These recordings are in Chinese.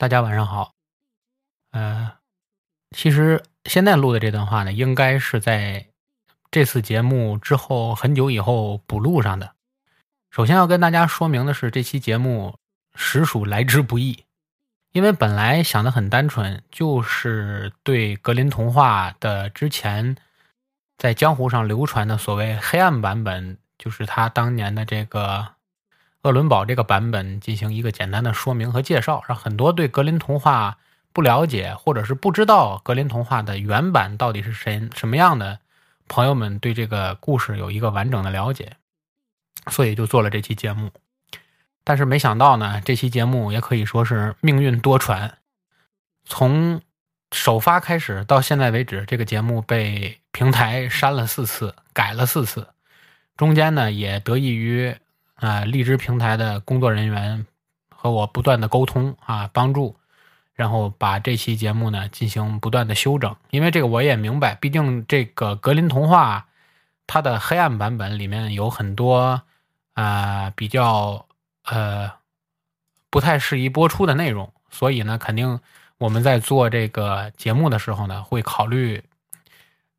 大家晚上好。呃，其实现在录的这段话呢，应该是在这次节目之后很久以后补录上的。首先要跟大家说明的是，这期节目实属来之不易，因为本来想的很单纯，就是对格林童话的之前在江湖上流传的所谓黑暗版本，就是他当年的这个。鄂伦堡这个版本进行一个简单的说明和介绍，让很多对格林童话不了解或者是不知道格林童话的原版到底是谁什么样的朋友们对这个故事有一个完整的了解，所以就做了这期节目。但是没想到呢，这期节目也可以说是命运多舛，从首发开始到现在为止，这个节目被平台删了四次，改了四次，中间呢也得益于。啊，荔枝平台的工作人员和我不断的沟通啊，帮助，然后把这期节目呢进行不断的修整。因为这个我也明白，毕竟这个格林童话它的黑暗版本里面有很多啊比较呃不太适宜播出的内容，所以呢，肯定我们在做这个节目的时候呢，会考虑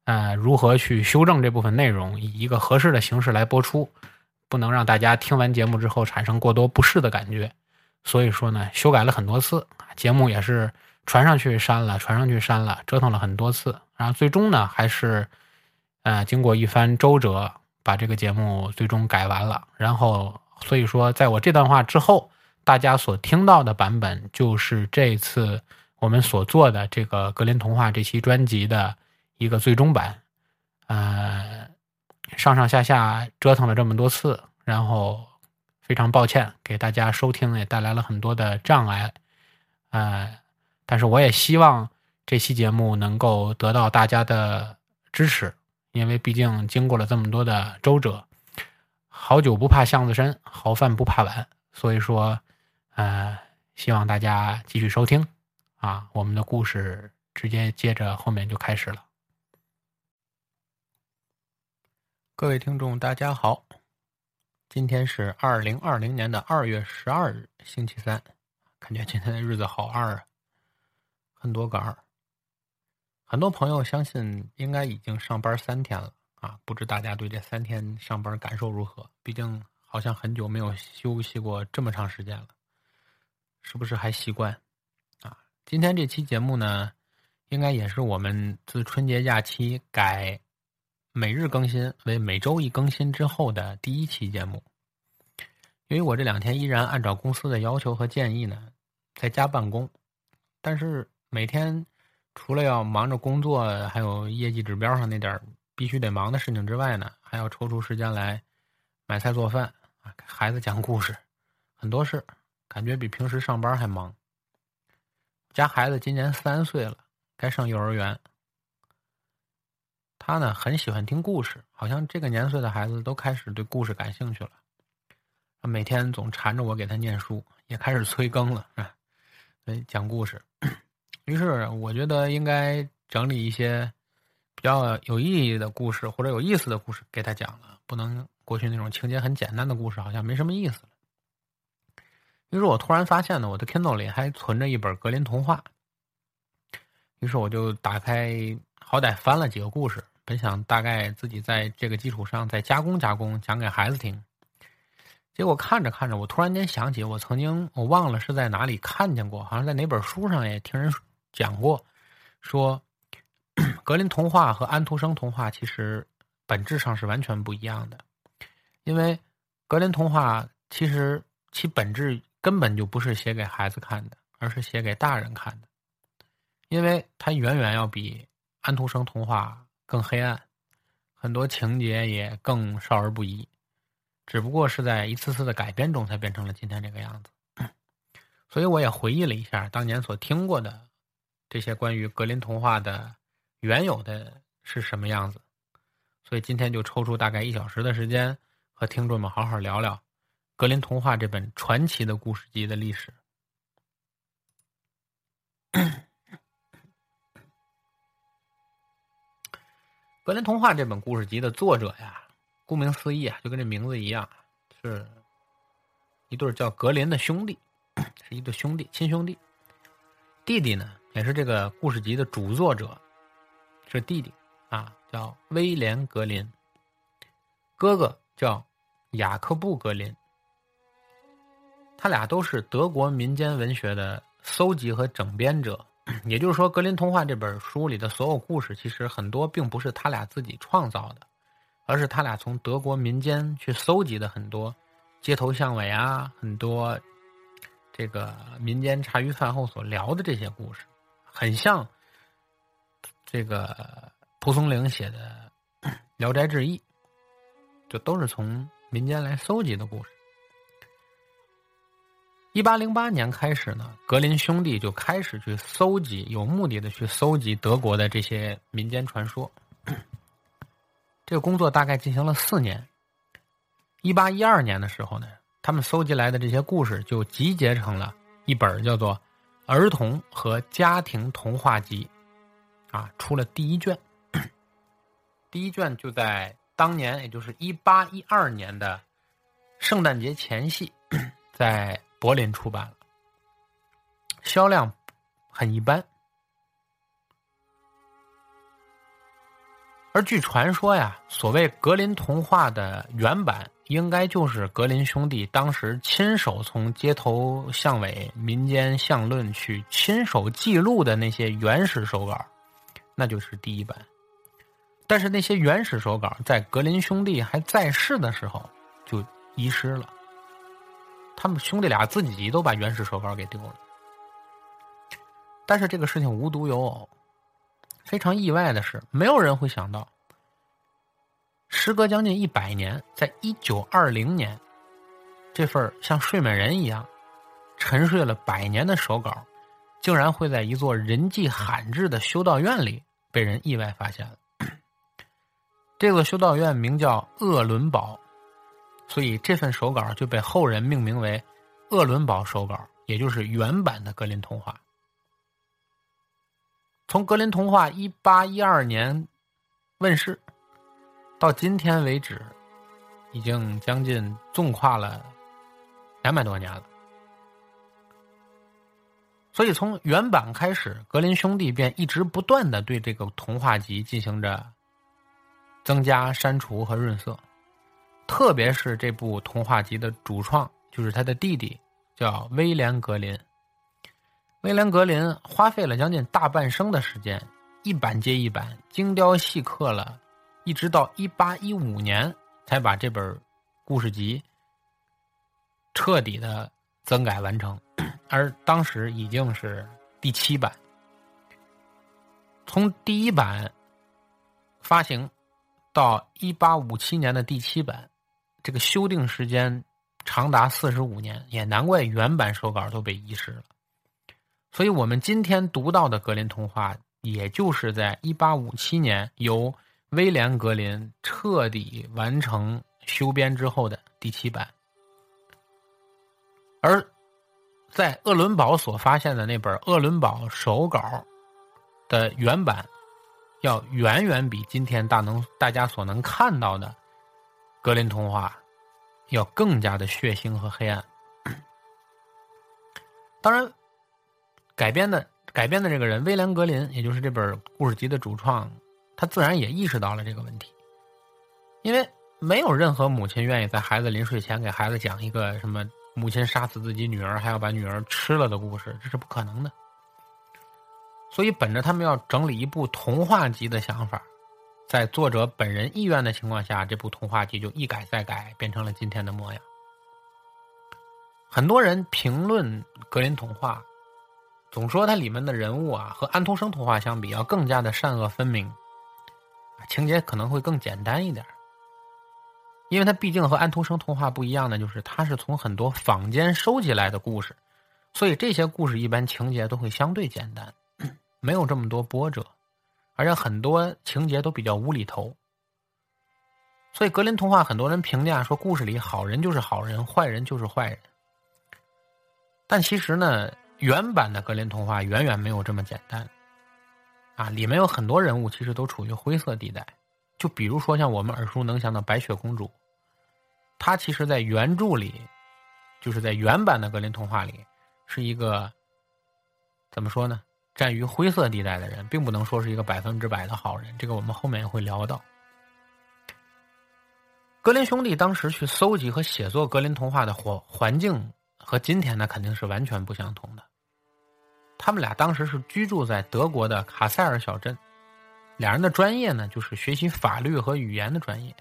呃如何去修正这部分内容，以一个合适的形式来播出。不能让大家听完节目之后产生过多不适的感觉，所以说呢，修改了很多次，节目也是传上去删了，传上去删了，折腾了很多次，然后最终呢，还是呃经过一番周折，把这个节目最终改完了。然后，所以说，在我这段话之后，大家所听到的版本就是这次我们所做的这个格林童话这期专辑的一个最终版，呃。上上下下折腾了这么多次，然后非常抱歉，给大家收听也带来了很多的障碍，呃，但是我也希望这期节目能够得到大家的支持，因为毕竟经过了这么多的周折，好酒不怕巷子深，好饭不怕晚，所以说，呃，希望大家继续收听，啊，我们的故事直接接着后面就开始了。各位听众，大家好，今天是二零二零年的二月十二日，星期三，感觉今天的日子好二啊，很多个二。很多朋友相信应该已经上班三天了啊，不知大家对这三天上班感受如何？毕竟好像很久没有休息过这么长时间了，是不是还习惯？啊，今天这期节目呢，应该也是我们自春节假期改。每日更新为每周一更新之后的第一期节目。由于我这两天依然按照公司的要求和建议呢，在家办公，但是每天除了要忙着工作，还有业绩指标上那点必须得忙的事情之外呢，还要抽出时间来买菜做饭啊，给孩子讲故事，很多事，感觉比平时上班还忙。家孩子今年三岁了，该上幼儿园。他呢很喜欢听故事，好像这个年岁的孩子都开始对故事感兴趣了。每天总缠着我给他念书，也开始催更了，以讲故事。于是我觉得应该整理一些比较有意义的故事或者有意思的故事给他讲了，不能过去那种情节很简单的故事，好像没什么意思了。于是我突然发现呢，我的 Kindle 里还存着一本格林童话。于是我就打开，好歹翻了几个故事。本想大概自己在这个基础上再加工加工，讲给孩子听。结果看着看着，我突然间想起，我曾经我忘了是在哪里看见过，好像在哪本书上也听人讲过，说 格林童话和安徒生童话其实本质上是完全不一样的。因为格林童话其实其本质根本就不是写给孩子看的，而是写给大人看的，因为它远远要比安徒生童话。更黑暗，很多情节也更少儿不宜，只不过是在一次次的改编中才变成了今天这个样子。所以我也回忆了一下当年所听过的这些关于格林童话的原有的是什么样子，所以今天就抽出大概一小时的时间和听众们好好聊聊格林童话这本传奇的故事集的历史。格林童话这本故事集的作者呀，顾名思义啊，就跟这名字一样，是一对叫格林的兄弟，是一对兄弟，亲兄弟。弟弟呢，也是这个故事集的主作者，是弟弟啊，叫威廉·格林。哥哥叫雅克布·格林。他俩都是德国民间文学的搜集和整编者，也就是说，《格林童话》这本书里的所有故事，其实很多并不是他俩自己创造的，而是他俩从德国民间去搜集的很多街头巷尾啊，很多。这个民间茶余饭后所聊的这些故事，很像这个蒲松龄写的《聊斋志异》，就都是从民间来搜集的故事。一八零八年开始呢，格林兄弟就开始去搜集，有目的的去搜集德国的这些民间传说。这个工作大概进行了四年。一八一二年的时候呢。他们搜集来的这些故事就集结成了一本叫做《儿童和家庭童话集》，啊，出了第一卷。第一卷就在当年，也就是一八一二年的圣诞节前夕，在柏林出版了，销量很一般。而据传说呀，所谓格林童话的原版。应该就是格林兄弟当时亲手从街头巷尾、民间巷论去亲手记录的那些原始手稿，那就是第一版。但是那些原始手稿在格林兄弟还在世的时候就遗失了，他们兄弟俩自己都把原始手稿给丢了。但是这个事情无独有偶，非常意外的是，没有人会想到。时隔将近一百年，在一九二零年，这份像睡美人一样沉睡了百年的手稿，竟然会在一座人迹罕至的修道院里被人意外发现了。这个修道院名叫鄂伦堡，所以这份手稿就被后人命名为“鄂伦堡手稿”，也就是原版的格林童话。从格林童话一八一二年问世。到今天为止，已经将近纵跨了两百多年了。所以从原版开始，格林兄弟便一直不断的对这个童话集进行着增加、删除和润色。特别是这部童话集的主创，就是他的弟弟，叫威廉·格林。威廉·格林花费了将近大半生的时间，一版接一版，精雕细刻了。一直到一八一五年，才把这本故事集彻底的增改完成，而当时已经是第七版。从第一版发行到一八五七年的第七版，这个修订时间长达四十五年，也难怪原版手稿都被遗失了。所以，我们今天读到的格林童话，也就是在一八五七年由。威廉·格林彻底完成修编之后的第七版，而在鄂伦堡所发现的那本鄂伦堡手稿的原版，要远远比今天大能大家所能看到的格林童话要更加的血腥和黑暗。当然，改编的改编的这个人威廉·格林，也就是这本故事集的主创。他自然也意识到了这个问题，因为没有任何母亲愿意在孩子临睡前给孩子讲一个什么母亲杀死自己女儿还要把女儿吃了的故事，这是不可能的。所以，本着他们要整理一部童话集的想法，在作者本人意愿的情况下，这部童话集就一改再改，变成了今天的模样。很多人评论格林童话，总说它里面的人物啊，和安徒生童话相比，要更加的善恶分明。情节可能会更简单一点，因为它毕竟和安徒生童话不一样的，就是它是从很多坊间收集来的故事，所以这些故事一般情节都会相对简单，没有这么多波折，而且很多情节都比较无厘头。所以格林童话很多人评价说，故事里好人就是好人，坏人就是坏人。但其实呢，原版的格林童话远远没有这么简单。啊，里面有很多人物其实都处于灰色地带，就比如说像我们耳熟能详的白雪公主，她其实，在原著里，就是在原版的格林童话里，是一个怎么说呢？站于灰色地带的人，并不能说是一个百分之百的好人。这个我们后面也会聊到。格林兄弟当时去搜集和写作格林童话的环环境和今天呢肯定是完全不相同的。他们俩当时是居住在德国的卡塞尔小镇，两人的专业呢就是学习法律和语言的专业。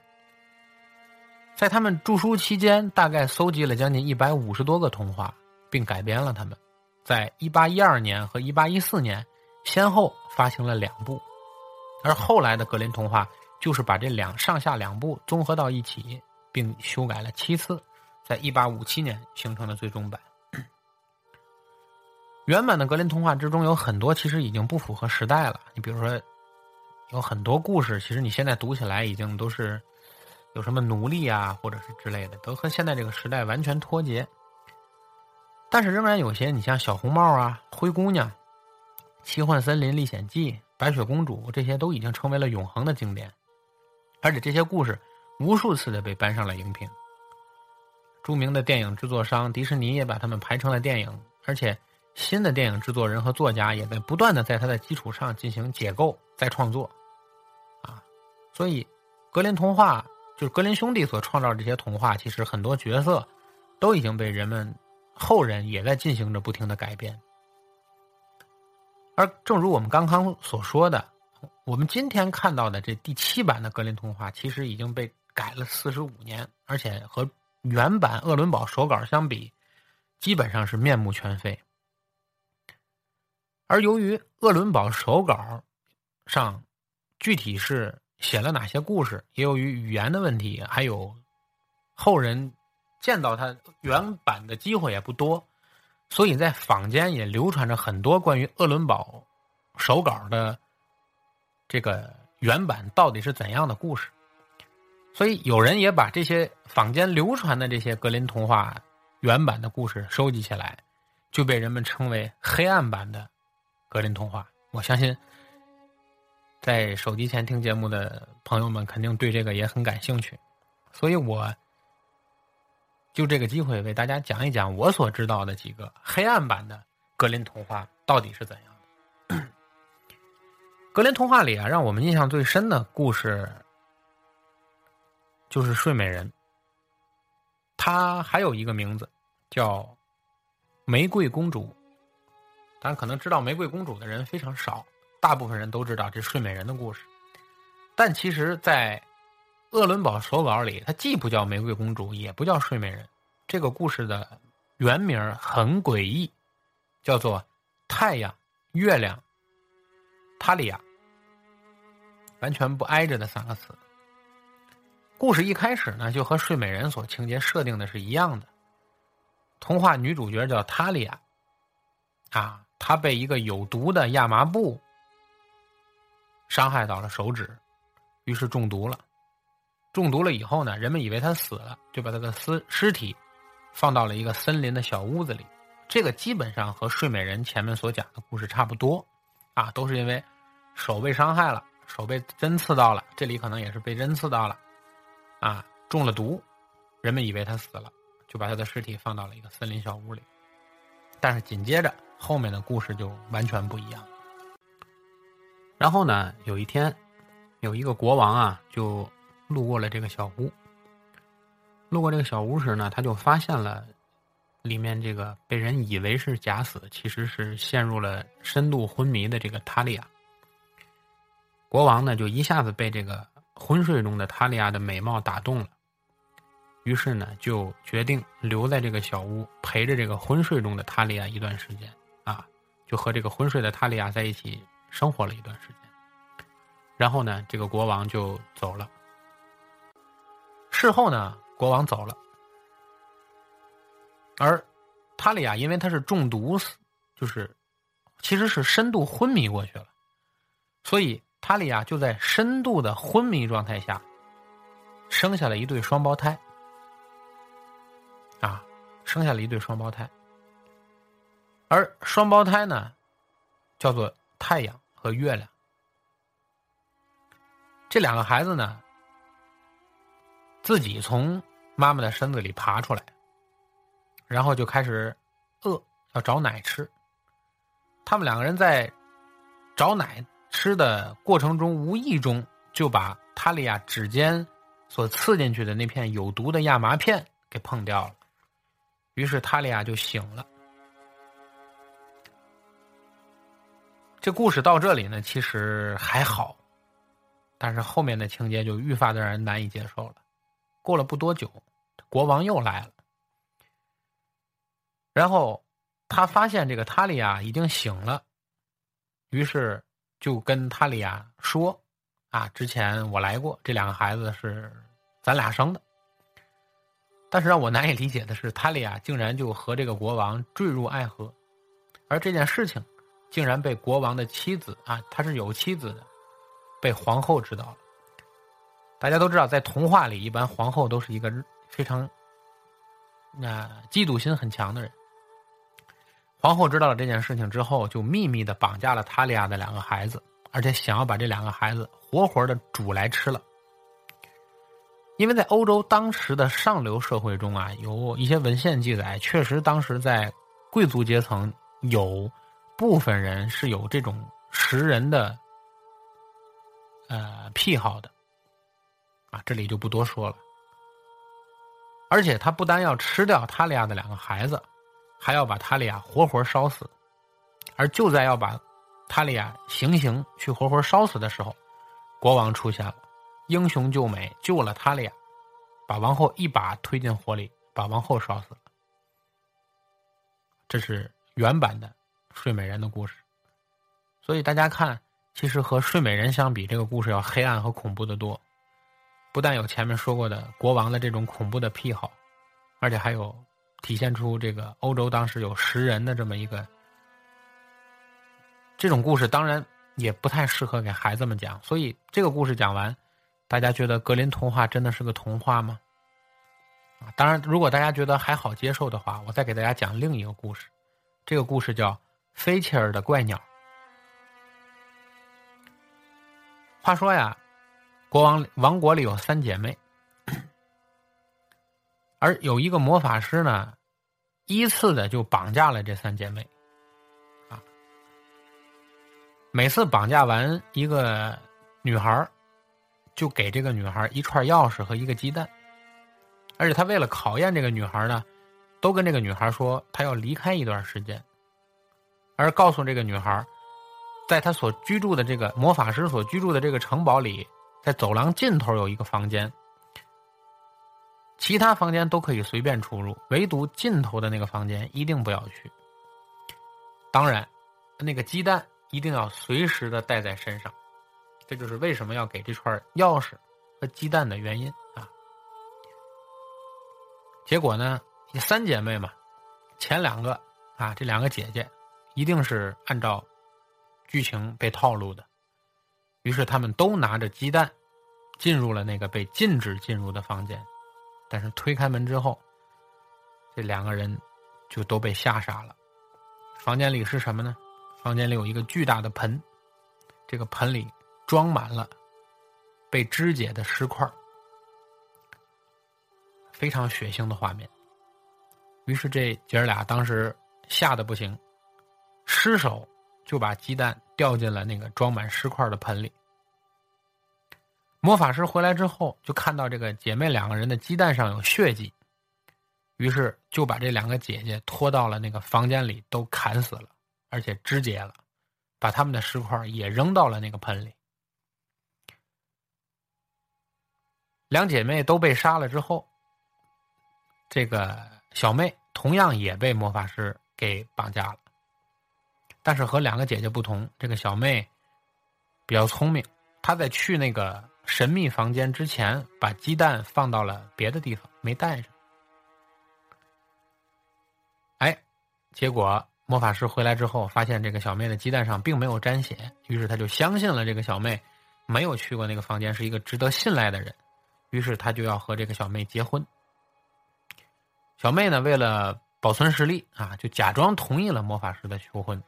在他们著书期间，大概搜集了将近一百五十多个童话，并改编了他们。在一八一二年和一八一四年，先后发行了两部，而后来的格林童话。就是把这两上下两部综合到一起，并修改了七次，在一八五七年形成了最终版。原版的格林童话之中有很多其实已经不符合时代了。你比如说，有很多故事，其实你现在读起来已经都是有什么奴隶啊，或者是之类的，都和现在这个时代完全脱节。但是仍然有些，你像小红帽啊、灰姑娘、奇幻森林历险记、白雪公主，这些都已经成为了永恒的经典。而且这些故事无数次的被搬上了荧屏，著名的电影制作商迪士尼也把他们排成了电影，而且新的电影制作人和作家也在不断的在它的基础上进行解构再创作，啊，所以格林童话就是格林兄弟所创造这些童话，其实很多角色都已经被人们后人也在进行着不停的改变，而正如我们刚刚所说的。我们今天看到的这第七版的格林童话，其实已经被改了四十五年，而且和原版鄂伦堡手稿相比，基本上是面目全非。而由于鄂伦堡手稿上具体是写了哪些故事，也由于语言的问题，还有后人见到它原版的机会也不多，所以在坊间也流传着很多关于鄂伦堡手稿的。这个原版到底是怎样的故事？所以有人也把这些坊间流传的这些格林童话原版的故事收集起来，就被人们称为黑暗版的格林童话。我相信，在手机前听节目的朋友们肯定对这个也很感兴趣，所以我就这个机会为大家讲一讲我所知道的几个黑暗版的格林童话到底是怎样的。格林童话里啊，让我们印象最深的故事就是睡美人。她还有一个名字叫玫瑰公主。但，可能知道玫瑰公主的人非常少，大部分人都知道这睡美人的故事。但其实，在鄂伦堡手稿里，它既不叫玫瑰公主，也不叫睡美人。这个故事的原名很诡异，叫做太阳、月亮。塔利亚，完全不挨着的三个词。故事一开始呢，就和睡美人所情节设定的是一样的。童话女主角叫塔利亚，啊，她被一个有毒的亚麻布伤害到了手指，于是中毒了。中毒了以后呢，人们以为他死了，就把他的尸尸体放到了一个森林的小屋子里。这个基本上和睡美人前面所讲的故事差不多。啊，都是因为手被伤害了，手被针刺到了，这里可能也是被针刺到了，啊，中了毒，人们以为他死了，就把他的尸体放到了一个森林小屋里。但是紧接着后面的故事就完全不一样。然后呢，有一天，有一个国王啊，就路过了这个小屋。路过这个小屋时呢，他就发现了。里面这个被人以为是假死，其实是陷入了深度昏迷的这个塔利亚。国王呢，就一下子被这个昏睡中的塔利亚的美貌打动了，于是呢，就决定留在这个小屋陪着这个昏睡中的塔利亚一段时间啊，就和这个昏睡的塔利亚在一起生活了一段时间。然后呢，这个国王就走了。事后呢，国王走了。而塔利亚因为他是中毒死，就是其实是深度昏迷过去了，所以塔利亚就在深度的昏迷状态下生下了一对双胞胎，啊，生下了一对双胞胎，而双胞胎呢叫做太阳和月亮，这两个孩子呢自己从妈妈的身子里爬出来。然后就开始饿，要找奶吃。他们两个人在找奶吃的过程中，无意中就把塔利亚指尖所刺进去的那片有毒的亚麻片给碰掉了，于是塔利亚就醒了。这故事到这里呢，其实还好，但是后面的情节就愈发的让人难以接受了。过了不多久，国王又来了，然后他发现这个塔利亚已经醒了，于是就跟塔利亚说：“啊，之前我来过，这两个孩子是咱俩生的。”但是让我难以理解的是，塔利亚竟然就和这个国王坠入爱河，而这件事情。竟然被国王的妻子啊，他是有妻子的，被皇后知道了。大家都知道，在童话里，一般皇后都是一个非常那嫉妒心很强的人。皇后知道了这件事情之后，就秘密的绑架了塔利亚的两个孩子，而且想要把这两个孩子活活的煮来吃了。因为在欧洲当时的上流社会中啊，有一些文献记载，确实当时在贵族阶层有。部分人是有这种食人的呃癖好的，啊，这里就不多说了。而且他不单要吃掉塔利亚的两个孩子，还要把塔利亚活活烧死。而就在要把塔利亚行刑去活活烧死的时候，国王出现了，英雄救美，救了塔利亚，把王后一把推进火里，把王后烧死了。这是原版的。睡美人的故事，所以大家看，其实和睡美人相比，这个故事要黑暗和恐怖的多。不但有前面说过的国王的这种恐怖的癖好，而且还有体现出这个欧洲当时有食人的这么一个这种故事。当然也不太适合给孩子们讲。所以这个故事讲完，大家觉得格林童话真的是个童话吗？啊，当然，如果大家觉得还好接受的话，我再给大家讲另一个故事。这个故事叫。菲切尔的怪鸟。话说呀，国王王国里有三姐妹，而有一个魔法师呢，依次的就绑架了这三姐妹。啊，每次绑架完一个女孩就给这个女孩一串钥匙和一个鸡蛋，而且他为了考验这个女孩呢，都跟这个女孩说，他要离开一段时间。而告诉这个女孩，在她所居住的这个魔法师所居住的这个城堡里，在走廊尽头有一个房间，其他房间都可以随便出入，唯独尽头的那个房间一定不要去。当然，那个鸡蛋一定要随时的带在身上，这就是为什么要给这串钥匙和鸡蛋的原因啊。结果呢，三姐妹嘛，前两个啊，这两个姐姐。一定是按照剧情被套路的，于是他们都拿着鸡蛋进入了那个被禁止进入的房间，但是推开门之后，这两个人就都被吓傻了。房间里是什么呢？房间里有一个巨大的盆，这个盆里装满了被肢解的尸块，非常血腥的画面。于是这姐儿俩当时吓得不行。失手就把鸡蛋掉进了那个装满尸块的盆里。魔法师回来之后，就看到这个姐妹两个人的鸡蛋上有血迹，于是就把这两个姐姐拖到了那个房间里，都砍死了，而且肢解了，把他们的尸块也扔到了那个盆里。两姐妹都被杀了之后，这个小妹同样也被魔法师给绑架了。但是和两个姐姐不同，这个小妹比较聪明。她在去那个神秘房间之前，把鸡蛋放到了别的地方，没带上。哎，结果魔法师回来之后，发现这个小妹的鸡蛋上并没有沾血，于是他就相信了这个小妹没有去过那个房间，是一个值得信赖的人。于是他就要和这个小妹结婚。小妹呢，为了保存实力啊，就假装同意了魔法师的求婚。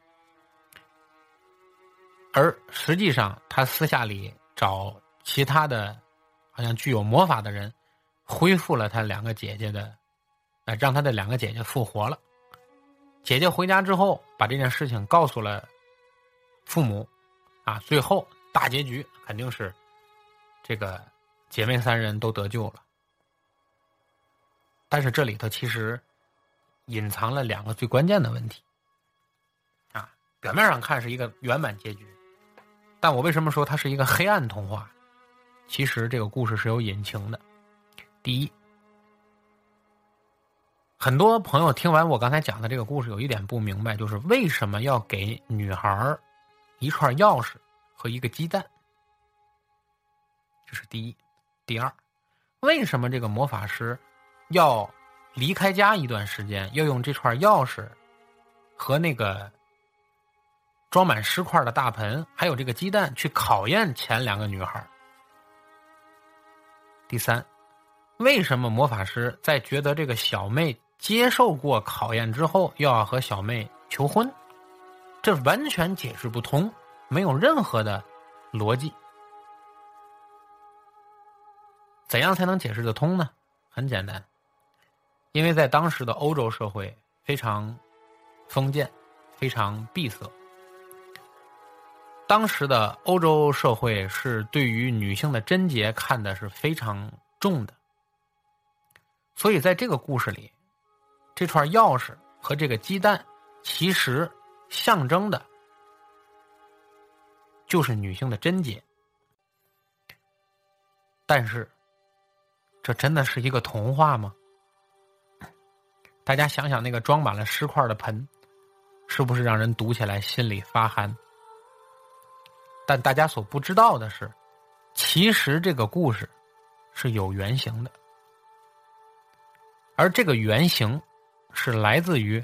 而实际上，他私下里找其他的，好像具有魔法的人，恢复了他两个姐姐的，呃，让他的两个姐姐复活了。姐姐回家之后，把这件事情告诉了父母，啊，最后大结局肯定是这个姐妹三人都得救了。但是这里头其实隐藏了两个最关键的问题，啊，表面上看是一个圆满结局，但我为什么说它是一个黑暗童话？其实这个故事是有隐情的。第一。很多朋友听完我刚才讲的这个故事，有一点不明白，就是为什么要给女孩一串钥匙和一个鸡蛋？这是第一。第二，为什么这个魔法师要离开家一段时间，要用这串钥匙和那个装满尸块的大盆，还有这个鸡蛋去考验前两个女孩？第三，为什么魔法师在觉得这个小妹？接受过考验之后，又要和小妹求婚，这完全解释不通，没有任何的逻辑。怎样才能解释得通呢？很简单，因为在当时的欧洲社会非常封建，非常闭塞。当时的欧洲社会是对于女性的贞洁看的是非常重的，所以在这个故事里。这串钥匙和这个鸡蛋，其实象征的，就是女性的贞洁。但是，这真的是一个童话吗？大家想想，那个装满了尸块的盆，是不是让人读起来心里发寒？但大家所不知道的是，其实这个故事是有原型的，而这个原型。是来自于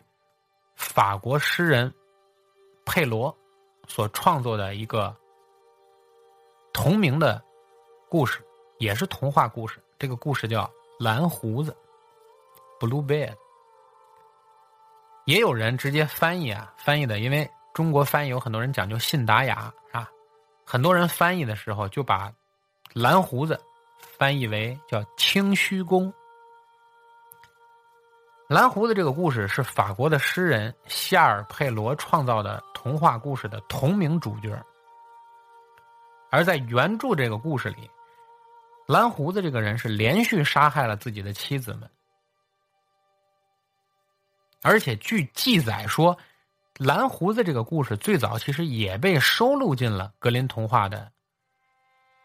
法国诗人佩罗所创作的一个同名的故事，也是童话故事。这个故事叫《蓝胡子》（Blue Beard）。也有人直接翻译啊，翻译的，因为中国翻译有很多人讲究信达雅，啊，很多人翻译的时候就把“蓝胡子”翻译为叫“清虚公”。蓝胡子这个故事是法国的诗人夏尔佩罗创造的童话故事的同名主角，而在原著这个故事里，蓝胡子这个人是连续杀害了自己的妻子们，而且据记载说，蓝胡子这个故事最早其实也被收录进了格林童话的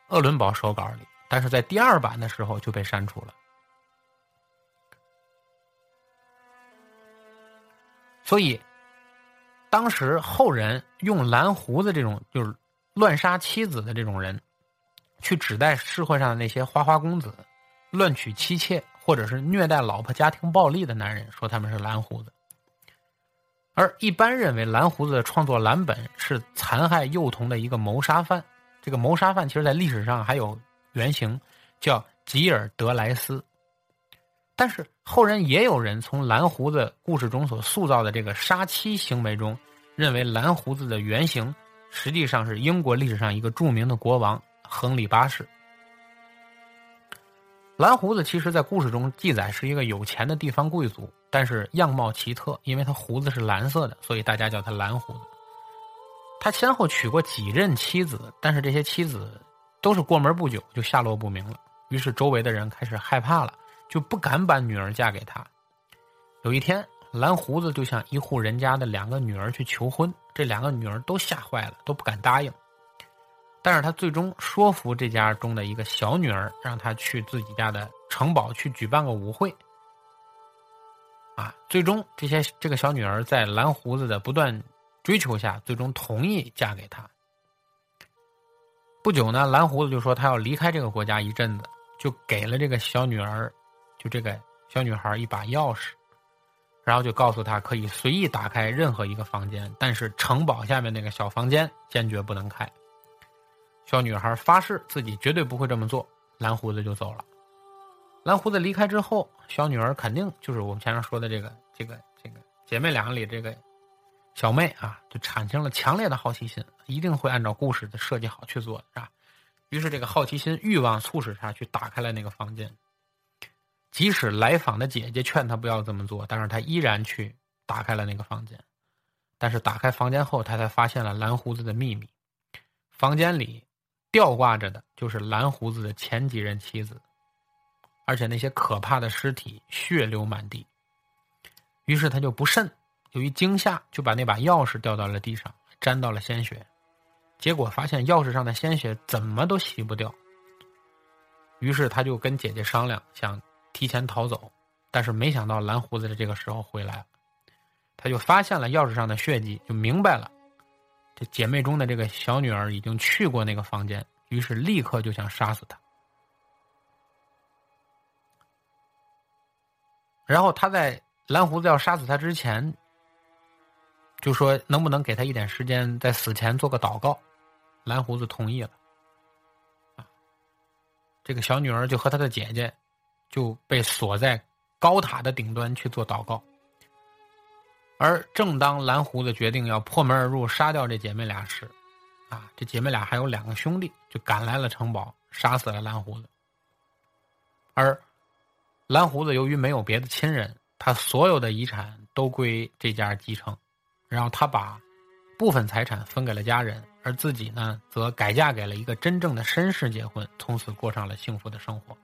鄂伦堡手稿里，但是在第二版的时候就被删除了。所以，当时后人用蓝胡子这种就是乱杀妻子的这种人，去指代社会上的那些花花公子、乱娶妻妾或者是虐待老婆、家庭暴力的男人，说他们是蓝胡子。而一般认为蓝胡子的创作蓝本是残害幼童的一个谋杀犯。这个谋杀犯其实在历史上还有原型，叫吉尔德莱斯。但是后人也有人从蓝胡子故事中所塑造的这个杀妻行为中，认为蓝胡子的原型实际上是英国历史上一个著名的国王亨利八世。蓝胡子其实在故事中记载是一个有钱的地方贵族，但是样貌奇特，因为他胡子是蓝色的，所以大家叫他蓝胡子。他先后娶过几任妻子，但是这些妻子都是过门不久就下落不明了，于是周围的人开始害怕了。就不敢把女儿嫁给他。有一天，蓝胡子就向一户人家的两个女儿去求婚，这两个女儿都吓坏了，都不敢答应。但是他最终说服这家中的一个小女儿，让她去自己家的城堡去举办个舞会。啊，最终这些这个小女儿在蓝胡子的不断追求下，最终同意嫁给他。不久呢，蓝胡子就说他要离开这个国家一阵子，就给了这个小女儿。就这个小女孩一把钥匙，然后就告诉她可以随意打开任何一个房间，但是城堡下面那个小房间坚决不能开。小女孩发誓自己绝对不会这么做，蓝胡子就走了。蓝胡子离开之后，小女儿肯定就是我们前面说的这个这个这个姐妹俩里这个小妹啊，就产生了强烈的好奇心，一定会按照故事的设计好去做，是吧？于是这个好奇心欲望促使她去打开了那个房间。即使来访的姐姐劝他不要这么做，但是他依然去打开了那个房间。但是打开房间后，他才发现了蓝胡子的秘密。房间里吊挂着的就是蓝胡子的前几任妻子，而且那些可怕的尸体血流满地。于是他就不慎，由于惊吓，就把那把钥匙掉到了地上，沾到了鲜血。结果发现钥匙上的鲜血怎么都洗不掉。于是他就跟姐姐商量，想提前逃走，但是没想到蓝胡子的这个时候回来了。他就发现了钥匙上的血迹，就明白了，这姐妹中的这个小女儿已经去过那个房间，于是立刻就想杀死她。然后他在蓝胡子要杀死他之前，就说能不能给他一点时间，在死前做个祷告。蓝胡子同意了，啊，这个小女儿就和她的姐姐就被锁在高塔的顶端去做祷告。而正当蓝胡子决定要破门而入杀掉这姐妹俩时，啊，这姐妹俩还有两个兄弟就赶来了城堡，杀死了蓝胡子。而蓝胡子由于没有别的亲人，他所有的遗产都归这家继承，然后他把部分财产分给了家人，而自己呢，则改嫁给了一个真正的绅士结婚，从此过上了幸福的生活。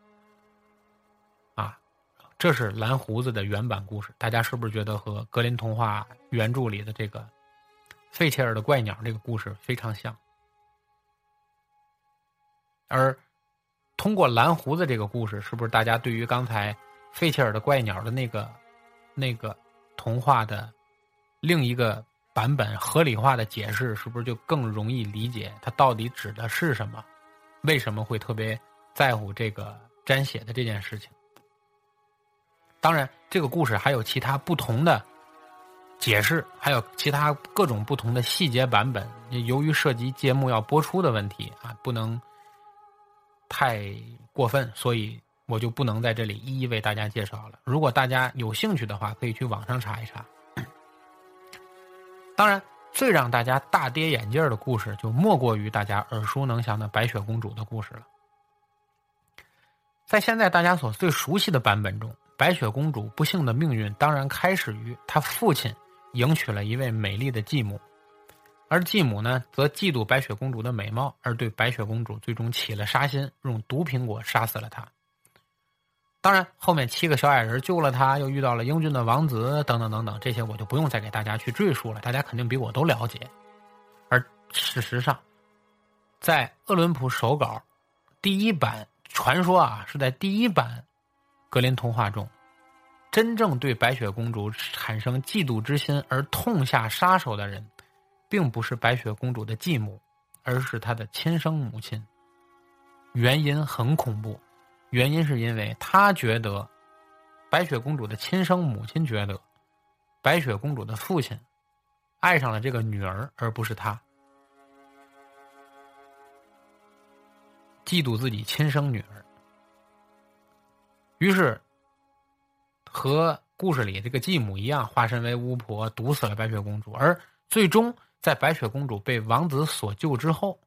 这是蓝胡子的原版故事，大家是不是觉得和格林童话原著里的这个费切尔的怪鸟这个故事非常像？而通过蓝胡子这个故事，是不是大家对于刚才费切尔的怪鸟的那个那个童话的另一个版本合理化的解释，是不是就更容易理解它到底指的是什么？为什么会特别在乎这个沾血的这件事情？当然，这个故事还有其他不同的解释，还有其他各种不同的细节版本。由于涉及节目要播出的问题啊，不能太过分，所以我就不能在这里一一为大家介绍了。如果大家有兴趣的话，可以去网上查一查。当然，最让大家大跌眼镜的故事，就莫过于大家耳熟能详的白雪公主的故事了。在现在大家所最熟悉的版本中。白雪公主不幸的命运当然开始于她父亲迎娶了一位美丽的继母，而继母呢，则嫉妒白雪公主的美貌，而对白雪公主最终起了杀心，用毒苹果杀死了她。当然，后面七个小矮人救了她，又遇到了英俊的王子，等等等等，这些我就不用再给大家去赘述了，大家肯定比我都了解。而事实上，在鄂伦普手稿第一版传说啊，是在第一版。格林童话中，真正对白雪公主产生嫉妒之心而痛下杀手的人，并不是白雪公主的继母，而是她的亲生母亲。原因很恐怖，原因是因为他觉得，白雪公主的亲生母亲觉得，白雪公主的父亲爱上了这个女儿，而不是她，嫉妒自己亲生女儿。于是，和故事里这个继母一样，化身为巫婆，毒死了白雪公主。而最终，在白雪公主被王子所救之后，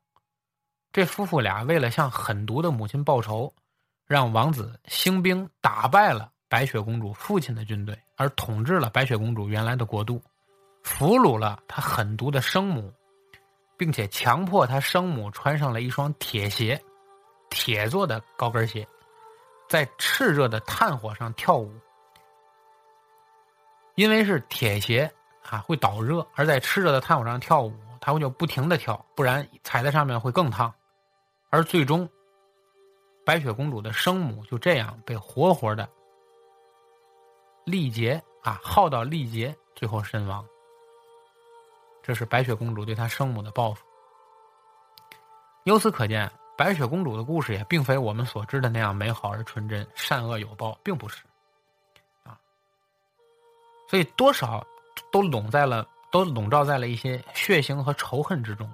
这夫妇俩为了向狠毒的母亲报仇，让王子兴兵打败了白雪公主父亲的军队，而统治了白雪公主原来的国度，俘虏了她狠毒的生母，并且强迫她生母穿上了一双铁鞋，铁做的高跟鞋。在炽热的炭火上跳舞，因为是铁鞋啊，会导热；而在炽热的炭火上跳舞，它会就不停的跳，不然踩在上面会更烫。而最终，白雪公主的生母就这样被活活的力竭啊，耗到力竭，最后身亡。这是白雪公主对她生母的报复。由此可见。白雪公主的故事也并非我们所知的那样美好而纯真，善恶有报，并不是，啊，所以多少都笼在了，都笼罩在了一些血腥和仇恨之中。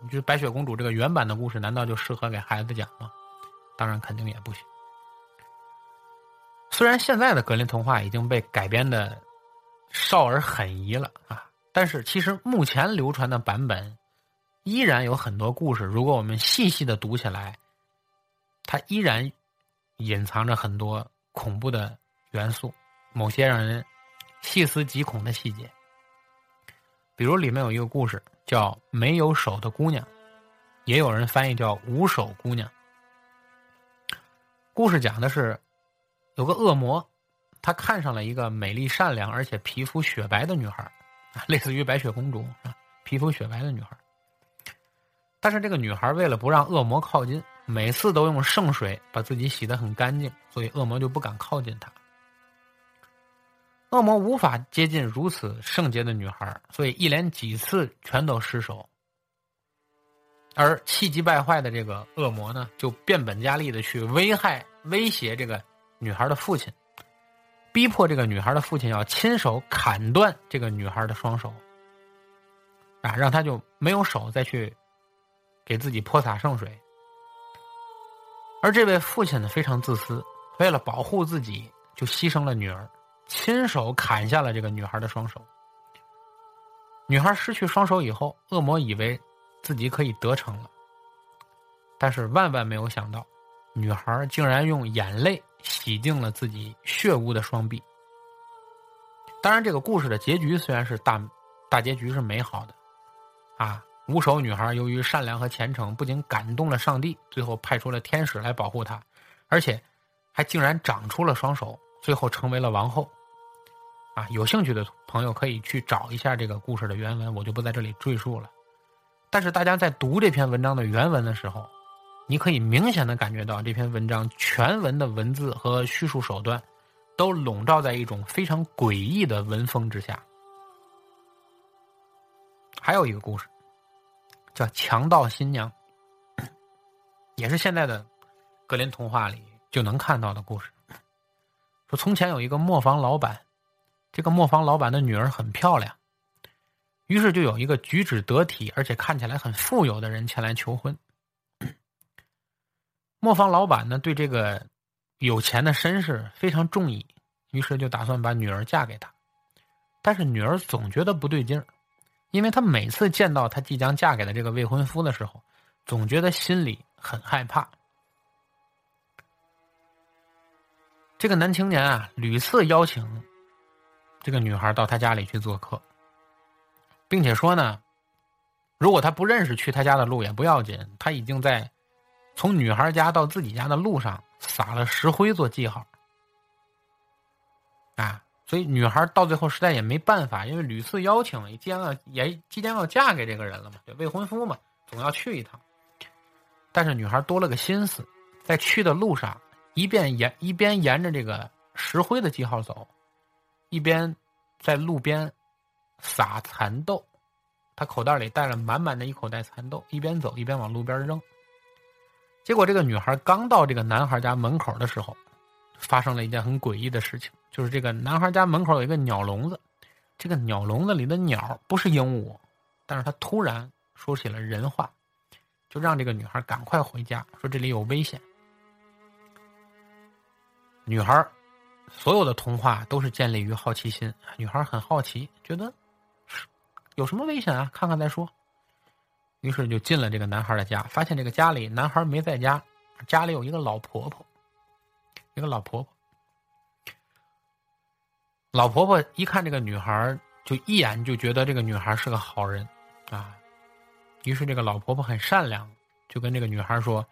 你觉得白雪公主这个原版的故事，难道就适合给孩子讲吗？当然，肯定也不行。虽然现在的格林童话已经被改编的少儿很宜了啊，但是其实目前流传的版本。依然有很多故事，如果我们细细的读起来，它依然隐藏着很多恐怖的元素，某些让人细思极恐的细节。比如里面有一个故事叫《没有手的姑娘》，也有人翻译叫《无手姑娘》。故事讲的是，有个恶魔，他看上了一个美丽善良而且皮肤雪白的女孩，类似于白雪公主啊，皮肤雪白的女孩但是这个女孩为了不让恶魔靠近，每次都用圣水把自己洗得很干净，所以恶魔就不敢靠近她。恶魔无法接近如此圣洁的女孩，所以一连几次全都失手。而气急败坏的这个恶魔呢，就变本加厉的去危害、威胁这个女孩的父亲，逼迫这个女孩的父亲要亲手砍断这个女孩的双手，啊，让他就没有手再去给自己泼洒圣水。而这位父亲呢，非常自私，为了保护自己，就牺牲了女儿，亲手砍下了这个女孩的双手。女孩失去双手以后，恶魔以为。自己可以得逞了，但是万万没有想到，女孩竟然用眼泪洗净了自己血污的双臂。当然，这个故事的结局虽然是大大结局是美好的，啊，无手女孩由于善良和虔诚，不仅感动了上帝，最后派出了天使来保护她，而且还竟然长出了双手，最后成为了王后。啊，有兴趣的朋友可以去找一下这个故事的原文，我就不在这里赘述了。但是大家在读这篇文章的原文的时候，你可以明显的感觉到这篇文章全文的文字和叙述手段，都笼罩在一种非常诡异的文风之下。还有一个故事，叫《强盗新娘》，也是现在的格林童话里就能看到的故事。说从前有一个磨坊老板，这个磨坊老板的女儿很漂亮。于是就有一个举止得体而且看起来很富有的人前来求婚。磨坊老板呢对这个有钱的绅士非常中意，于是就打算把女儿嫁给他。但是女儿总觉得不对劲儿，因为她每次见到她即将嫁给的这个未婚夫的时候，总觉得心里很害怕。这个男青年啊，屡次邀请这个女孩到他家里去做客。并且说呢，如果他不认识去他家的路也不要紧，他已经在从女孩家到自己家的路上撒了石灰做记号。啊，所以女孩到最后实在也没办法，因为屡次邀请，既然要也即将要嫁给这个人了嘛，对未婚夫嘛，总要去一趟。但是女孩多了个心思，在去的路上，一边沿一边沿着这个石灰的记号走，一边在路边。撒蚕豆，他口袋里带了满满的一口袋蚕豆，一边走一边往路边扔。结果，这个女孩刚到这个男孩家门口的时候，发生了一件很诡异的事情，就是这个男孩家门口有一个鸟笼子，这个鸟笼子里的鸟不是鹦鹉，但是他突然说起了人话，就让这个女孩赶快回家，说这里有危险。女孩所有的童话都是建立于好奇心，女孩很好奇，觉得。有什么危险啊？看看再说。于是就进了这个男孩的家，发现这个家里男孩没在家，家里有一个老婆婆，一个老婆婆。老婆婆一看这个女孩，就一眼就觉得这个女孩是个好人啊。于是这个老婆婆很善良，就跟这个女孩说：“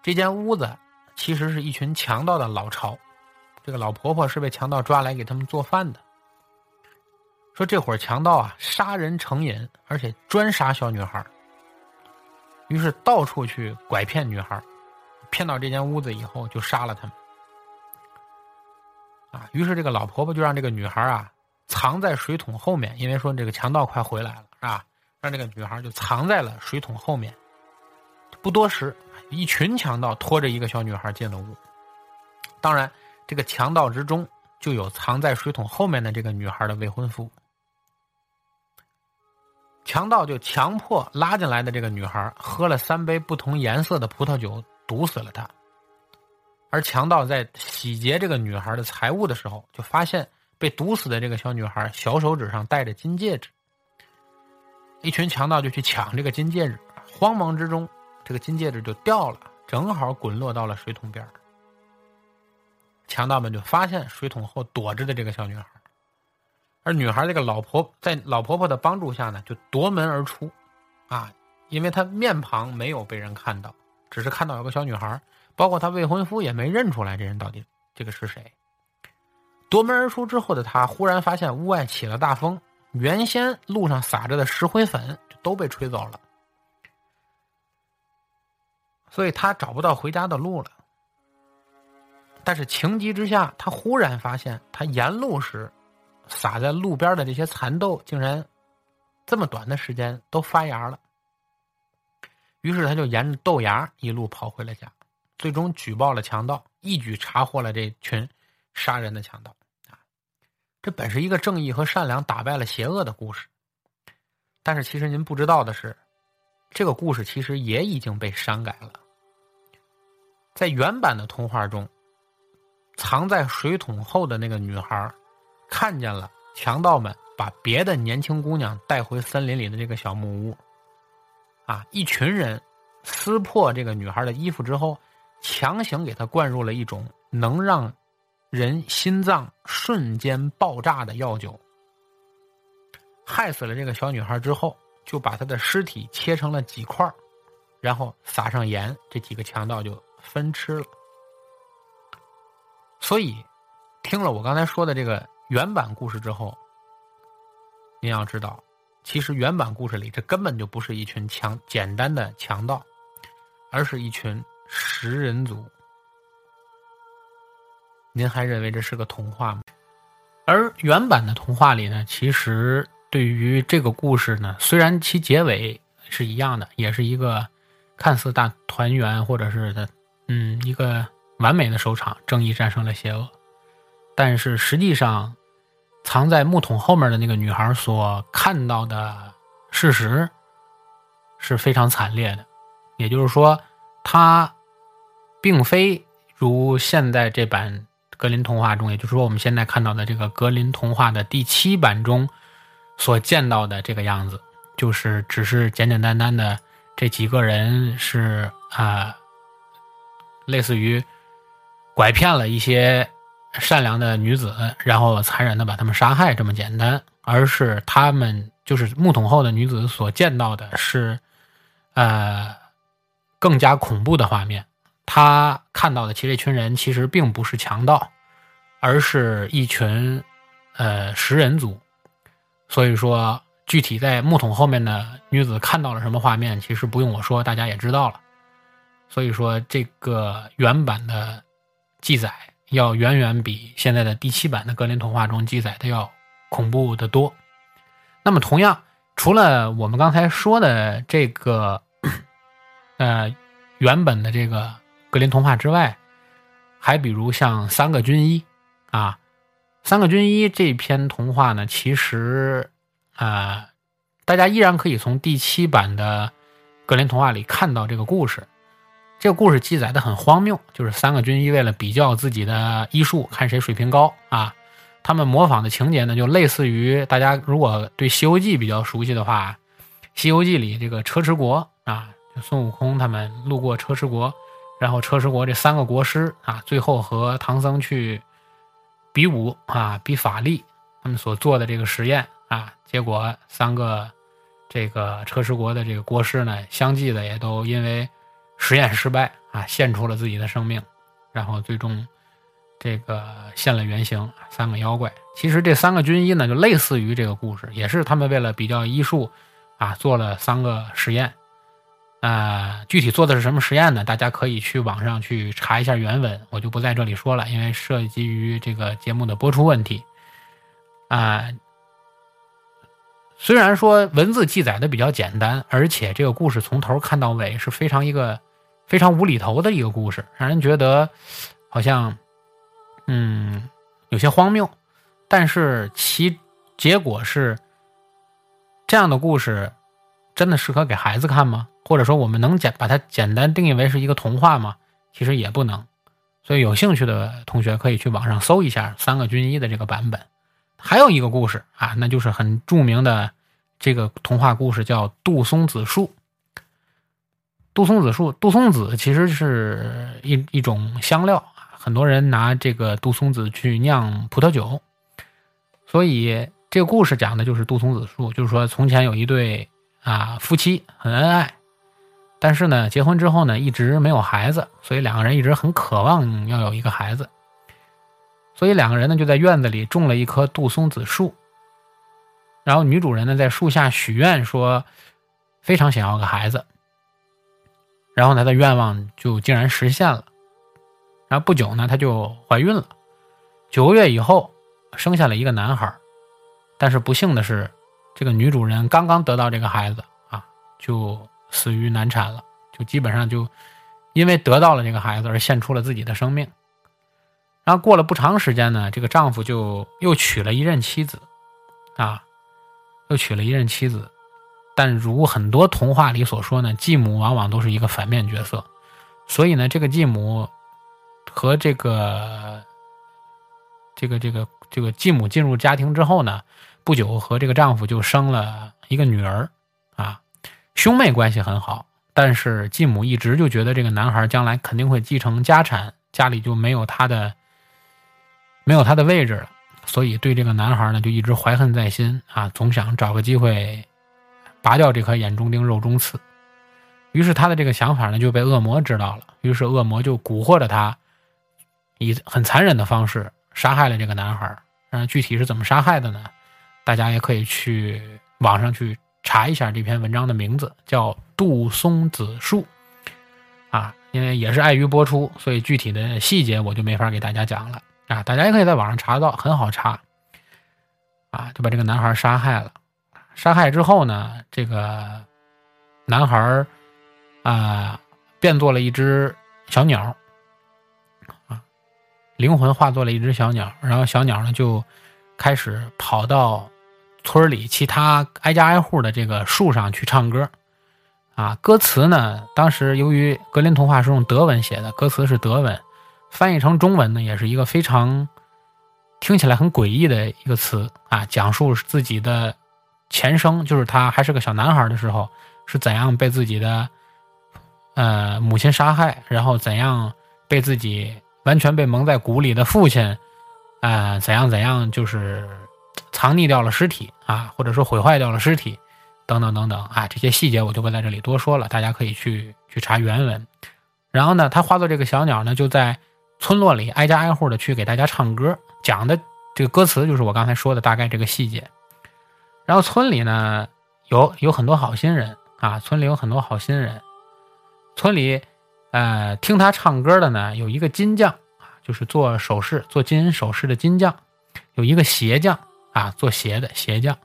这间屋子其实是一群强盗的老巢，这个老婆婆是被强盗抓来给他们做饭的。”说这伙强盗啊，杀人成瘾，而且专杀小女孩于是到处去拐骗女孩骗到这间屋子以后就杀了他们。啊，于是这个老婆婆就让这个女孩啊藏在水桶后面，因为说这个强盗快回来了，是吧？让这个女孩就藏在了水桶后面。不多时，一群强盗拖着一个小女孩进了屋。当然，这个强盗之中就有藏在水桶后面的这个女孩的未婚夫。强盗就强迫拉进来的这个女孩喝了三杯不同颜色的葡萄酒，毒死了她。而强盗在洗劫这个女孩的财物的时候，就发现被毒死的这个小女孩小手指上戴着金戒指。一群强盗就去抢这个金戒指，慌忙之中，这个金戒指就掉了，正好滚落到了水桶边强盗们就发现水桶后躲着的这个小女孩。而女孩这个老婆在老婆婆的帮助下呢，就夺门而出，啊，因为她面庞没有被人看到，只是看到有个小女孩，包括她未婚夫也没认出来这人到底这个是谁。夺门而出之后的她，忽然发现屋外起了大风，原先路上撒着的石灰粉都被吹走了，所以他找不到回家的路了。但是情急之下，他忽然发现，他沿路时。撒在路边的这些蚕豆，竟然这么短的时间都发芽了。于是他就沿着豆芽一路跑回了家，最终举报了强盗，一举查获了这群杀人的强盗。啊，这本是一个正义和善良打败了邪恶的故事，但是其实您不知道的是，这个故事其实也已经被删改了。在原版的童话中，藏在水桶后的那个女孩。看见了强盗们把别的年轻姑娘带回森林里的这个小木屋，啊，一群人撕破这个女孩的衣服之后，强行给他灌入了一种能让人心脏瞬间爆炸的药酒，害死了这个小女孩之后，就把她的尸体切成了几块然后撒上盐，这几个强盗就分吃了。所以，听了我刚才说的这个。原版故事之后，您要知道，其实原版故事里这根本就不是一群强简单的强盗，而是一群食人族。您还认为这是个童话吗？而原版的童话里呢，其实对于这个故事呢，虽然其结尾是一样的，也是一个看似大团圆，或者是的，嗯，一个完美的收场，正义战胜了邪恶。但是实际上，藏在木桶后面的那个女孩所看到的事实是非常惨烈的。也就是说，她并非如现在这版格林童话中，也就是说我们现在看到的这个格林童话的第七版中所见到的这个样子，就是只是简简单单的这几个人是啊，类似于拐骗了一些。善良的女子，然后残忍的把他们杀害，这么简单，而是他们就是木桶后的女子所见到的是，呃，更加恐怖的画面。他看到的其实这群人其实并不是强盗，而是一群呃食人族。所以说，具体在木桶后面的女子看到了什么画面，其实不用我说，大家也知道了。所以说，这个原版的记载。要远远比现在的第七版的格林童话中记载的要恐怖的多。那么，同样，除了我们刚才说的这个，呃，原本的这个格林童话之外，还比如像《三个军医》啊，《三个军医》这篇童话呢，其实啊，大家依然可以从第七版的格林童话里看到这个故事。这个故事记载的很荒谬，就是三个军医为了比较自己的医术，看谁水平高啊。他们模仿的情节呢，就类似于大家如果对《西游记》比较熟悉的话，《西游记》里这个车迟国啊，就孙悟空他们路过车迟国，然后车迟国这三个国师啊，最后和唐僧去比武啊，比法力，他们所做的这个实验啊，结果三个这个车迟国的这个国师呢，相继的也都因为。实验失败啊，献出了自己的生命，然后最终这个现了原形，三个妖怪。其实这三个军医呢，就类似于这个故事，也是他们为了比较医术啊，做了三个实验。啊，具体做的是什么实验呢？大家可以去网上去查一下原文，我就不在这里说了，因为涉及于这个节目的播出问题。啊。虽然说文字记载的比较简单，而且这个故事从头看到尾是非常一个非常无厘头的一个故事，让人觉得好像嗯有些荒谬，但是其结果是这样的故事真的适合给孩子看吗？或者说我们能简把它简单定义为是一个童话吗？其实也不能。所以有兴趣的同学可以去网上搜一下《三个军医》的这个版本。还有一个故事啊，那就是很著名的这个童话故事，叫杜松子树。杜松子树，杜松子其实是一一种香料很多人拿这个杜松子去酿葡萄酒，所以这个故事讲的就是杜松子树，就是说从前有一对啊夫妻很恩爱，但是呢结婚之后呢一直没有孩子，所以两个人一直很渴望要有一个孩子，所以两个人呢就在院子里种了一棵杜松子树，然后女主人呢在树下许愿说非常想要个孩子，然后她的愿望就竟然实现了，然后不久呢她就怀孕了，九个月以后生下了一个男孩。但是不幸的是，这个女主人刚刚得到这个孩子啊，就死于难产了，就基本上就因为得到了这个孩子而献出了自己的生命。然后过了不长时间呢，这个丈夫就又娶了一任妻子，啊，又娶了一任妻子。但如很多童话里所说呢，继母往往都是一个反面角色，所以呢，这个继母和这个这个这个这个继母进入家庭之后呢。不久，和这个丈夫就生了一个女儿，兄妹关系很好，但是继母一直就觉得这个男孩将来肯定会继承家产，家里就没有他的，没有他的位置了，所以对这个男孩呢就一直怀恨在心啊，总想找个机会拔掉这颗眼中钉、肉中刺。于是他的这个想法呢就被恶魔知道了，于是恶魔就蛊惑着他，以很残忍的方式杀害了这个男孩。嗯，具体是怎么杀害的呢？大家也可以去网上去查一下这篇文章的名字，叫《杜松子树》啊，因为也是碍于播出，所以具体的细节我就没法给大家讲了啊。大家也可以在网上查到，很好查啊，就把这个男孩杀害了。杀害之后呢，这个男孩啊变做了一只小鸟啊，灵魂化作了一只小鸟，然后小鸟呢就开始跑到。村里其他挨家挨户的这个树上去唱歌，啊，歌词呢，当时由于格林童话是用德文写的，歌词是德文，翻译成中文呢，也是一个非常听起来很诡异的一个词啊，讲述自己的前生，就是他还是个小男孩的时候，是怎样被自己的呃母亲杀害，然后怎样被自己完全被蒙在鼓里的父亲，啊，怎样怎样，就是。藏匿掉了尸体啊，或者说毁坏掉了尸体，等等等等啊，这些细节我就不在这里多说了，大家可以去去查原文。然后呢，他化作这个小鸟呢，就在村落里挨家挨户的去给大家唱歌，讲的这个歌词就是我刚才说的大概这个细节。然后村里呢有有很多好心人啊，村里有很多好心人，村里呃听他唱歌的呢有一个金匠啊，就是做首饰做金银首饰的金匠，有一个鞋匠。啊，做鞋的鞋匠，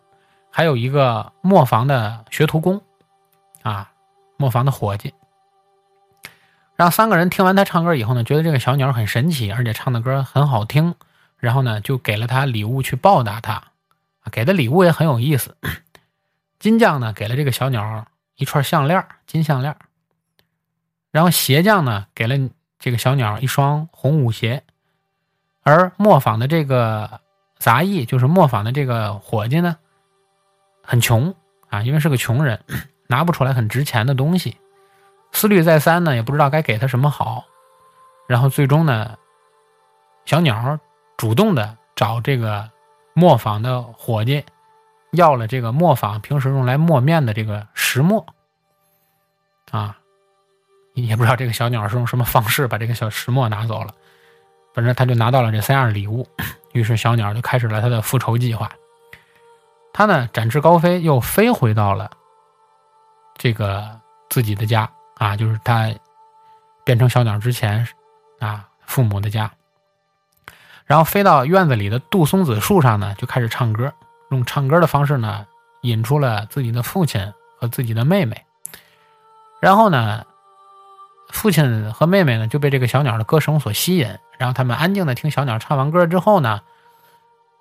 还有一个磨坊的学徒工，啊，磨坊的伙计。让三个人听完他唱歌以后呢，觉得这个小鸟很神奇，而且唱的歌很好听，然后呢，就给了他礼物去报答他。给的礼物也很有意思，金匠呢给了这个小鸟一串项链，金项链。然后鞋匠呢给了这个小鸟一双红舞鞋，而磨坊的这个。杂役就是磨坊的这个伙计呢，很穷啊，因为是个穷人，拿不出来很值钱的东西，思虑再三呢，也不知道该给他什么好，然后最终呢，小鸟主动的找这个磨坊的伙计要了这个磨坊平时用来磨面的这个石磨，啊，也不知道这个小鸟是用什么方式把这个小石磨拿走了，反正他就拿到了这三样礼物。于是小鸟就开始了他的复仇计划。他呢展翅高飞，又飞回到了这个自己的家啊，就是他变成小鸟之前啊父母的家。然后飞到院子里的杜松子树上呢，就开始唱歌，用唱歌的方式呢引出了自己的父亲和自己的妹妹。然后呢。父亲和妹妹呢就被这个小鸟的歌声所吸引，然后他们安静的听小鸟唱完歌之后呢，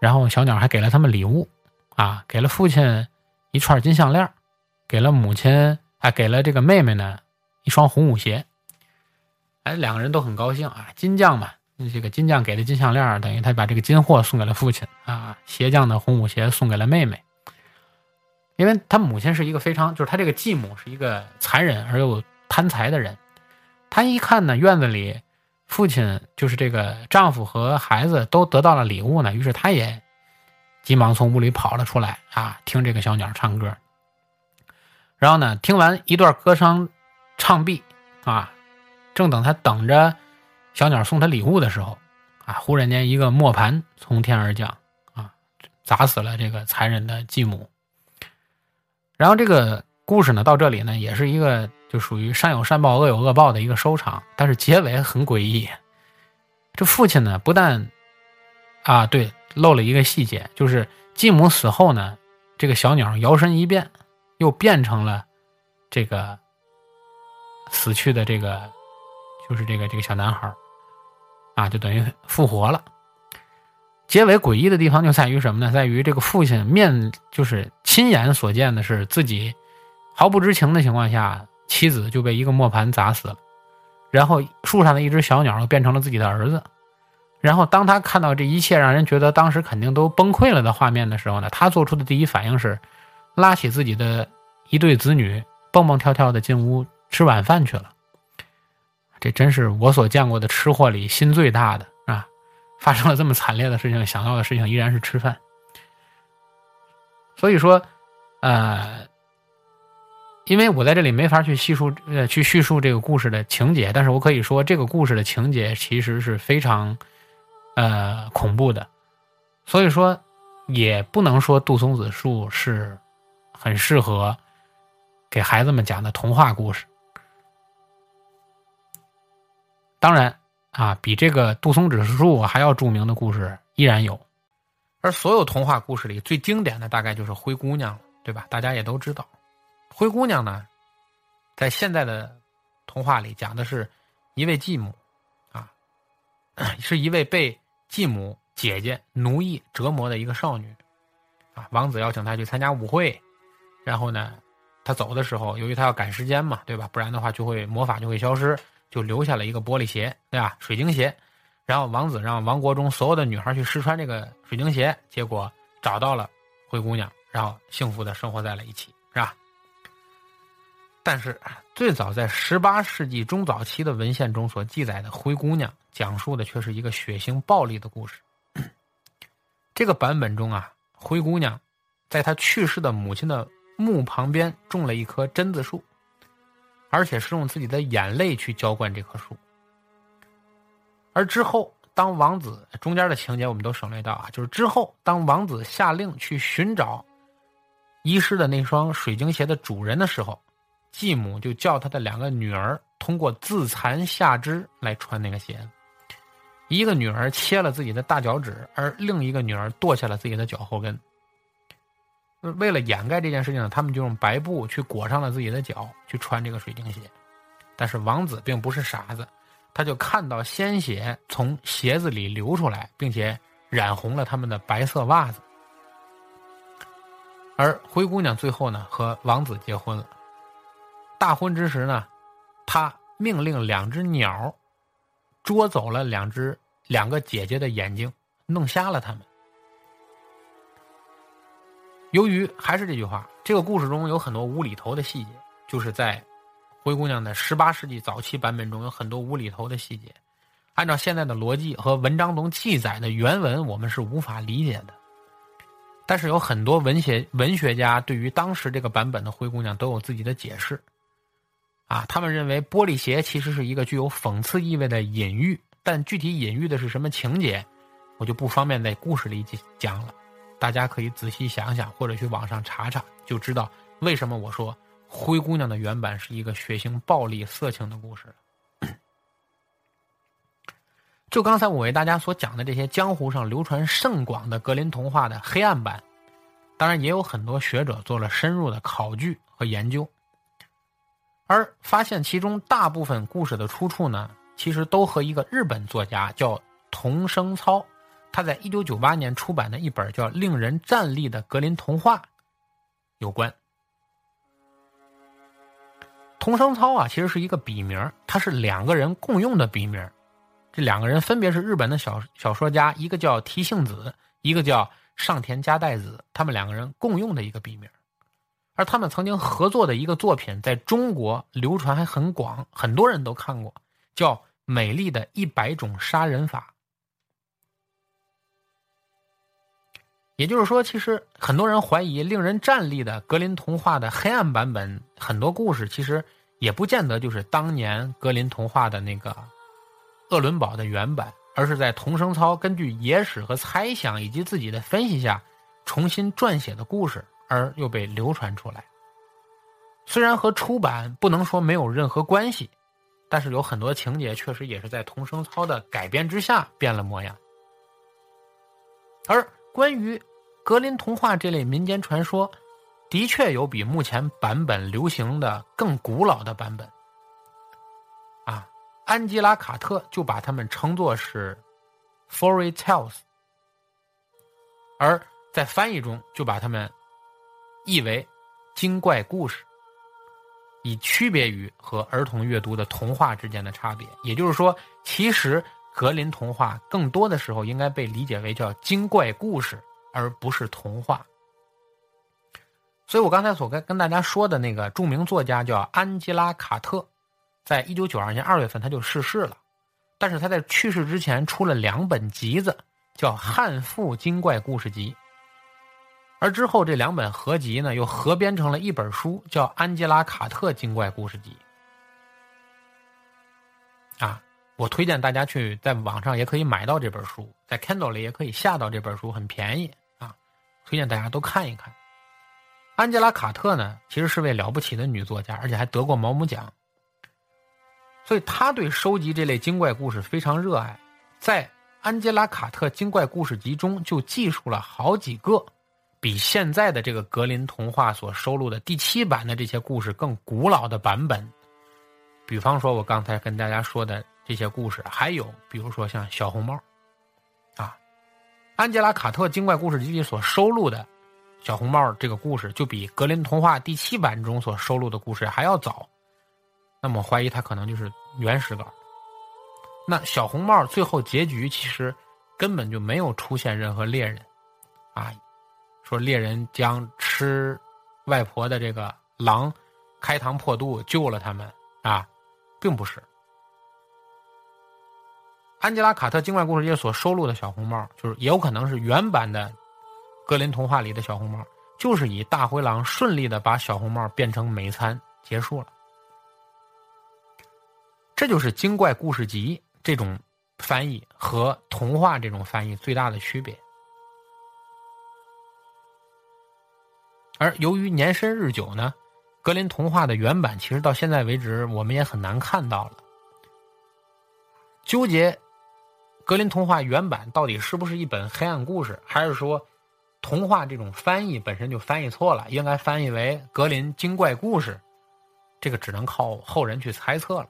然后小鸟还给了他们礼物，啊，给了父亲一串金项链，给了母亲，啊，给了这个妹妹呢一双红舞鞋，哎，两个人都很高兴啊，金匠嘛，这个金匠给的金项链等于他把这个金货送给了父亲啊，鞋匠的红舞鞋送给了妹妹，因为他母亲是一个非常，就是他这个继母是一个残忍而又贪财的人。她一看呢，院子里父亲就是这个丈夫和孩子都得到了礼物呢，于是她也急忙从屋里跑了出来啊，听这个小鸟唱歌。然后呢，听完一段歌声唱毕啊，正等他等着小鸟送他礼物的时候啊，忽然间一个磨盘从天而降啊，砸死了这个残忍的继母。然后这个故事呢，到这里呢，也是一个就属于善有善报，恶有恶报的一个收场。但是结尾很诡异，这父亲呢，不但啊，对，漏了一个细节，就是继母死后呢，这个小鸟摇身一变，又变成了这个死去的这个，就是这个这个小男孩啊，就等于复活了。结尾诡异的地方就在于什么呢？在于这个父亲面就是亲眼所见的是自己毫不知情的情况下，妻子就被一个磨盘砸死了，然后树上的一只小鸟变成了自己的儿子。然后当他看到这一切让人觉得当时肯定都崩溃了的画面的时候呢，他做出的第一反应是拉起自己的一对子女，蹦蹦跳跳的进屋吃晚饭去了。这真是我所见过的吃货里心最大的啊。发生了这么惨烈的事情，想到的事情依然是吃饭。所以说，呃，因为我在这里没法去叙述呃去叙述这个故事的情节，但是我可以说这个故事的情节其实是非常呃恐怖的。所以说，也不能说杜松子树是很适合给孩子们讲的童话故事。当然。啊，比这个杜松子树还要著名的故事依然有，而所有童话故事里最经典的大概就是灰姑娘了，对吧？大家也都知道，灰姑娘呢，在现在的童话里讲的是一位继母，啊，是一位被继母姐姐奴役折磨的一个少女，啊，王子邀请她去参加舞会，然后呢，她走的时候，由于她要赶时间嘛，对吧？不然的话就会魔法就会消失。就留下了一个玻璃鞋，对吧？水晶鞋，然后王子让王国中所有的女孩去试穿这个水晶鞋，结果找到了灰姑娘，然后幸福的生活在了一起，是吧？但是最早在十八世纪中早期的文献中所记载的灰姑娘，讲述的却是一个血腥暴力的故事。这个版本中啊，灰姑娘在她去世的母亲的墓旁边种了一棵榛子树。而且是用自己的眼泪去浇灌这棵树，而之后，当王子中间的情节我们都省略到啊，就是之后，当王子下令去寻找遗失的那双水晶鞋的主人的时候，继母就叫他的两个女儿通过自残下肢来穿那个鞋，一个女儿切了自己的大脚趾，而另一个女儿剁下了自己的脚后跟。为了掩盖这件事情呢，他们就用白布去裹上了自己的脚，去穿这个水晶鞋。但是王子并不是傻子，他就看到鲜血从鞋子里流出来，并且染红了他们的白色袜子。而灰姑娘最后呢，和王子结婚了。大婚之时呢，他命令两只鸟捉走了两只两个姐姐的眼睛，弄瞎了他们。由于还是这句话，这个故事中有很多无厘头的细节，就是在灰姑娘的十八世纪早期版本中有很多无厘头的细节。按照现在的逻辑和文章中记载的原文，我们是无法理解的。但是有很多文学文学家对于当时这个版本的灰姑娘都有自己的解释。啊，他们认为玻璃鞋其实是一个具有讽刺意味的隐喻，但具体隐喻的是什么情节，我就不方便在故事里讲了。大家可以仔细想想，或者去网上查查，就知道为什么我说《灰姑娘》的原版是一个血腥、暴力、色情的故事就刚才我为大家所讲的这些江湖上流传甚广的格林童话的黑暗版，当然也有很多学者做了深入的考据和研究，而发现其中大部分故事的出处呢，其实都和一个日本作家叫桐生操。他在一九九八年出版的一本叫《令人站立的格林童话》有关。童生操啊，其实是一个笔名，他是两个人共用的笔名。这两个人分别是日本的小小说家，一个叫提幸子，一个叫上田加代子，他们两个人共用的一个笔名。而他们曾经合作的一个作品，在中国流传还很广，很多人都看过，叫《美丽的一百种杀人法》。也就是说，其实很多人怀疑令人站立的格林童话的黑暗版本，很多故事其实也不见得就是当年格林童话的那个鄂伦堡的原版，而是在童声操根据野史和猜想以及自己的分析下重新撰写的故事，而又被流传出来。虽然和出版不能说没有任何关系，但是有很多情节确实也是在童声操的改编之下变了模样。而关于格林童话这类民间传说，的确有比目前版本流行的更古老的版本。啊，安吉拉·卡特就把它们称作是 “fairy tales”，而在翻译中就把它们译为“精怪故事”，以区别于和儿童阅读的童话之间的差别。也就是说，其实格林童话更多的时候应该被理解为叫“精怪故事”。而不是童话，所以我刚才所跟跟大家说的那个著名作家叫安吉拉·卡特，在一九九二年二月份他就逝世了，但是他在去世之前出了两本集子，叫《汉赋精怪故事集》，而之后这两本合集呢又合编成了一本书，叫《安吉拉·卡特精怪故事集》。啊，我推荐大家去在网上也可以买到这本书，在 Kindle 里也可以下到这本书，很便宜啊。推荐大家都看一看。安吉拉·卡特呢，其实是位了不起的女作家，而且还得过毛姆奖。所以她对收集这类精怪故事非常热爱。在《安吉拉·卡特精怪故事集》中，就记述了好几个比现在的这个格林童话所收录的第七版的这些故事更古老的版本。比方说，我刚才跟大家说的这些故事，还有比如说像小红帽。啊安吉拉·卡特精怪故事集里所收录的小红帽这个故事，就比格林童话第七版中所收录的故事还要早。那么，怀疑它可能就是原始稿。那小红帽最后结局其实根本就没有出现任何猎人，啊，说猎人将吃外婆的这个狼开膛破肚救了他们啊，并不是。安吉拉·卡特精怪故事集所收录的小红帽，就是也有可能是原版的格林童话里的小红帽，就是以大灰狼顺利的把小红帽变成美餐结束了。这就是精怪故事集这种翻译和童话这种翻译最大的区别。而由于年深日久呢，格林童话的原版其实到现在为止我们也很难看到了，纠结。格林童话原版到底是不是一本黑暗故事，还是说童话这种翻译本身就翻译错了，应该翻译为格林精怪故事？这个只能靠后人去猜测了。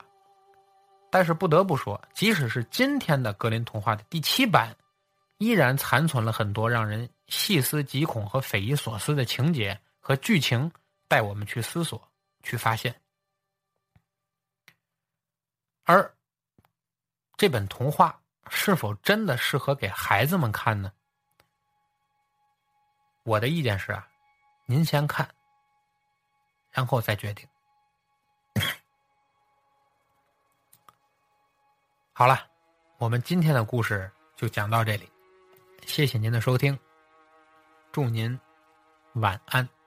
但是不得不说，即使是今天的格林童话的第七版，依然残存了很多让人细思极恐和匪夷所思的情节和剧情，带我们去思索、去发现。而这本童话。是否真的适合给孩子们看呢？我的意见是啊，您先看，然后再决定。好了，我们今天的故事就讲到这里，谢谢您的收听，祝您晚安。